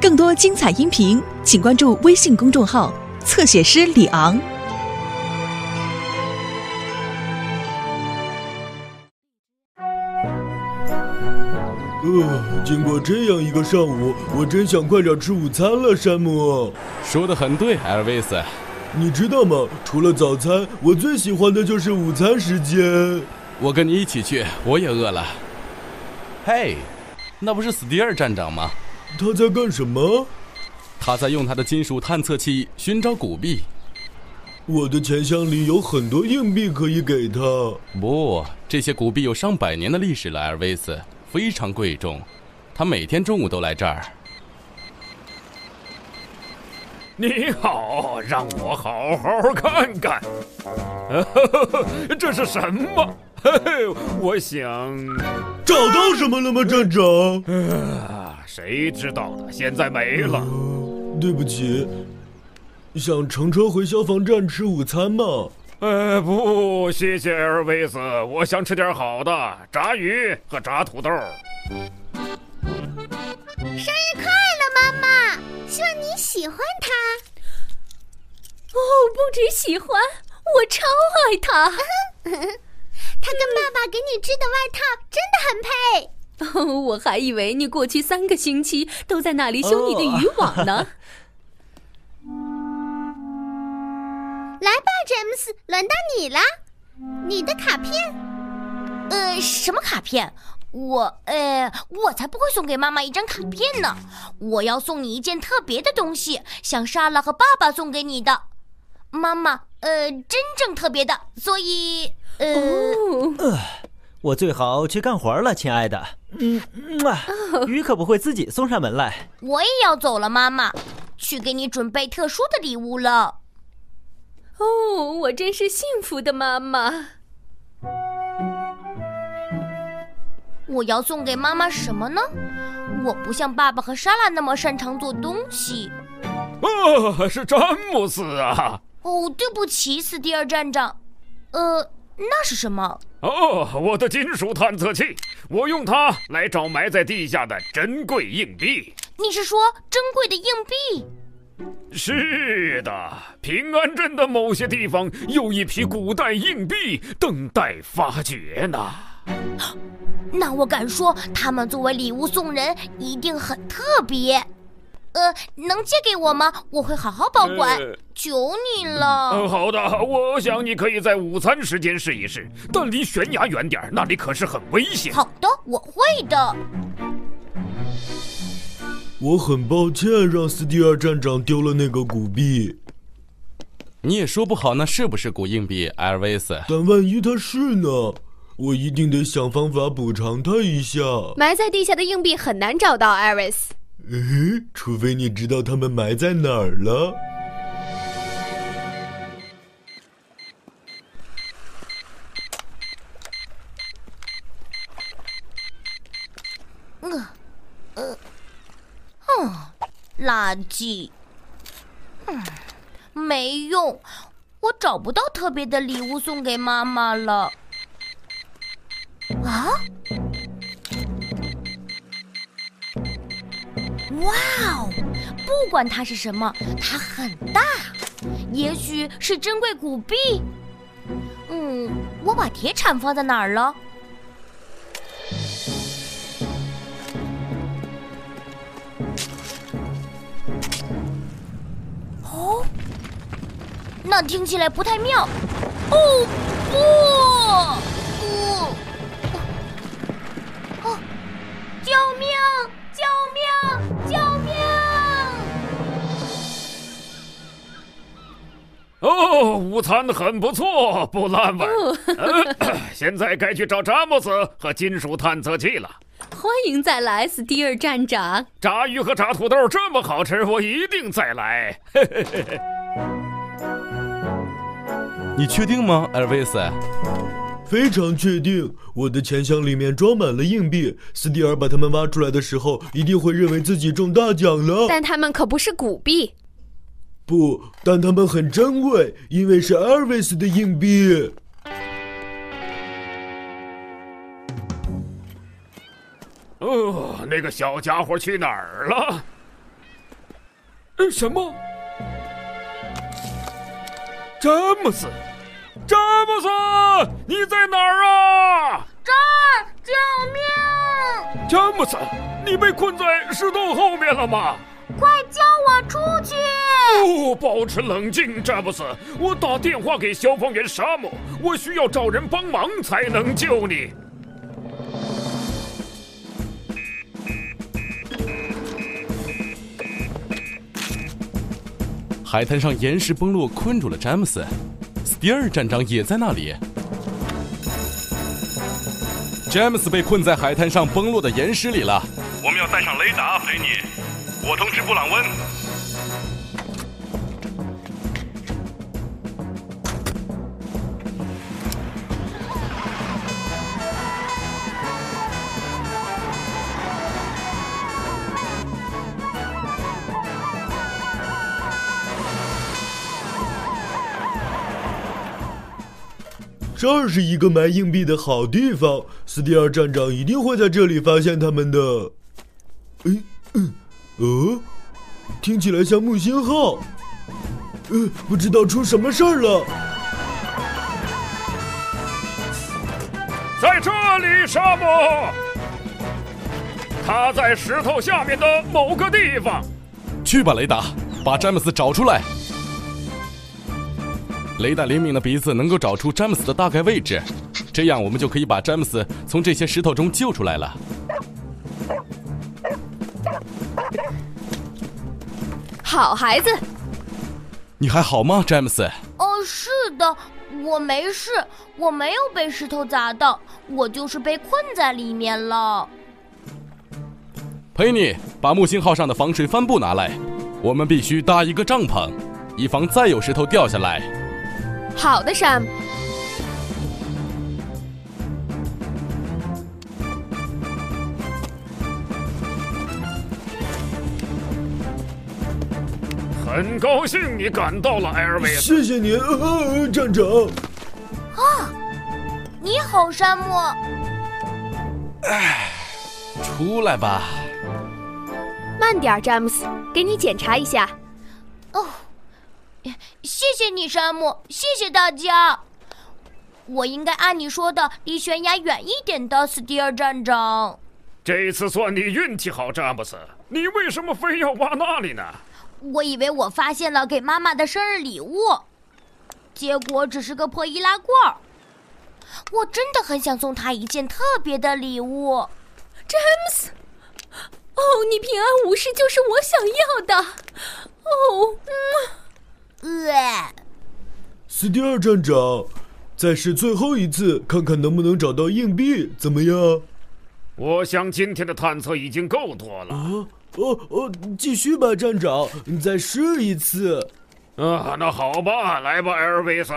更多精彩音频，请关注微信公众号“侧写师李昂”。呃，经过这样一个上午，我真想快点吃午餐了，山姆。说的很对，艾尔维斯。你知道吗？除了早餐，我最喜欢的就是午餐时间。我跟你一起去，我也饿了。嘿，那不是斯蒂尔站长吗？他在干什么？他在用他的金属探测器寻找古币。我的钱箱里有很多硬币可以给他。不，这些古币有上百年的历史了，艾尔维斯。非常贵重，他每天中午都来这儿。你好，让我好好看看。这是什么？我想找到什么了吗，站长？啊，谁知道呢？现在没了。对不起，想乘车回消防站吃午餐吗？呃，不，谢谢艾尔维斯，我想吃点好的，炸鱼和炸土豆。生日快乐，妈妈！希望你喜欢它。哦，不止喜欢，我超爱它。它跟爸爸给你织的外套真的很配。哦，我还以为你过去三个星期都在那里修你的渔网呢。来吧，詹姆斯，轮到你了。你的卡片？呃，什么卡片？我，呃，我才不会送给妈妈一张卡片呢。我要送你一件特别的东西，像莎拉和爸爸送给你的。妈妈，呃，真正特别的，所以，呃，呃，我最好去干活了，亲爱的。嗯，啊，鱼可不会自己送上门来。我也要走了，妈妈，去给你准备特殊的礼物了。哦，我真是幸福的妈妈。我要送给妈妈什么呢？我不像爸爸和莎拉那么擅长做东西。哦，是詹姆斯啊！哦，对不起，斯蒂尔站长。呃，那是什么？哦，我的金属探测器，我用它来找埋在地下的珍贵硬币。你是说珍贵的硬币？是的，平安镇的某些地方有一批古代硬币等待发掘呢。那我敢说，他们作为礼物送人一定很特别。呃，能借给我吗？我会好好保管，求你了。好的，我想你可以在午餐时间试一试，但离悬崖远点，那里可是很危险。好的，我会的。我很抱歉让斯蒂尔站长丢了那个古币。你也说不好那是不是古硬币，艾尔维斯。但万一它是呢？我一定得想方法补偿他一下。埋在地下的硬币很难找到，艾瑞斯。诶，除非你知道他们埋在哪儿了。呃，呃，哦，垃圾。嗯，没用，我找不到特别的礼物送给妈妈了。哇哦！不管它是什么，它很大，也许是珍贵古币。嗯，我把铁铲放在哪儿了？哦，那听起来不太妙。哦，不！哦，午餐很不错，不烂味。现在该去找詹姆斯和金属探测器了。欢迎再来，斯蒂尔站长。炸鱼和炸土豆这么好吃，我一定再来。你确定吗，艾尔维斯？非常确定，我的钱箱里面装满了硬币。斯蒂尔把它们挖出来的时候，一定会认为自己中大奖了。但他们可不是古币。不，但它们很珍贵，因为是艾尔维斯的硬币。哦，那个小家伙去哪儿了？呃，什么？詹姆斯，詹姆斯，你在哪儿啊？这儿！救命！詹姆斯，你被困在石头后面了吗？出去！哦，保持冷静，詹姆斯，我打电话给消防员沙漠，我需要找人帮忙才能救你。海滩上岩石崩落，困住了詹姆斯。斯蒂尔站长也在那里。詹姆斯被困在海滩上崩落的岩石里了。我们要带上雷达，陪你。我通知布朗温。这儿是一个埋硬币的好地方，斯蒂尔站长一定会在这里发现他们的。哎，嗯，呃，听起来像木星号。呃，不知道出什么事儿了。在这里，沙漠。他在石头下面的某个地方。去吧，雷达，把詹姆斯找出来。雷达灵敏的鼻子能够找出詹姆斯的大概位置，这样我们就可以把詹姆斯从这些石头中救出来了。好孩子，你还好吗，詹姆斯？哦，是的，我没事，我没有被石头砸到，我就是被困在里面了。佩妮，把木星号上的防水帆布拿来，我们必须搭一个帐篷，以防再有石头掉下来。好的，山姆。很高兴你赶到了，艾尔维斯。谢谢你，呃、站长。啊，你好，山姆。唉，出来吧。慢点，詹姆斯，给你检查一下。哦，谢谢你，山姆，谢谢大家。我应该按你说的，离悬崖远一点的，斯蒂尔站长。这次算你运气好，詹姆斯。你为什么非要挖那里呢？我以为我发现了给妈妈的生日礼物，结果只是个破易拉罐儿。我真的很想送她一件特别的礼物，詹姆斯。哦，你平安无事就是我想要的。哦，斯蒂尔站长，再试最后一次，看看能不能找到硬币，怎么样？我想今天的探测已经够多了。啊，哦哦，继续吧，站长，你再试一次。啊，那好吧，来吧，艾尔维斯。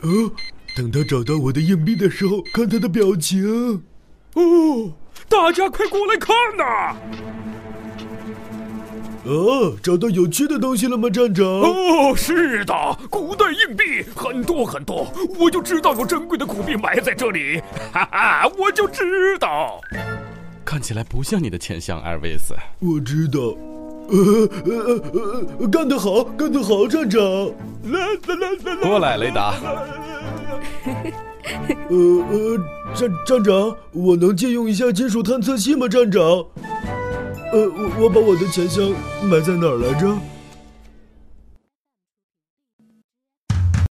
哦，等他找到我的硬币的时候，看他的表情。哦，大家快过来看呐！哦，找到有趣的东西了吗，站长？哦，是的，古代硬币很多很多，我就知道有珍贵的古币埋在这里，哈哈，我就知道。看起来不像你的钱箱，艾维斯。我知道。呃呃呃呃，干得好，干得好，站长。来来来来，过来，雷达。呃呃，站站长，我能借用一下金属探测器吗？站长。呃，我我把我的钱箱埋在哪儿来着？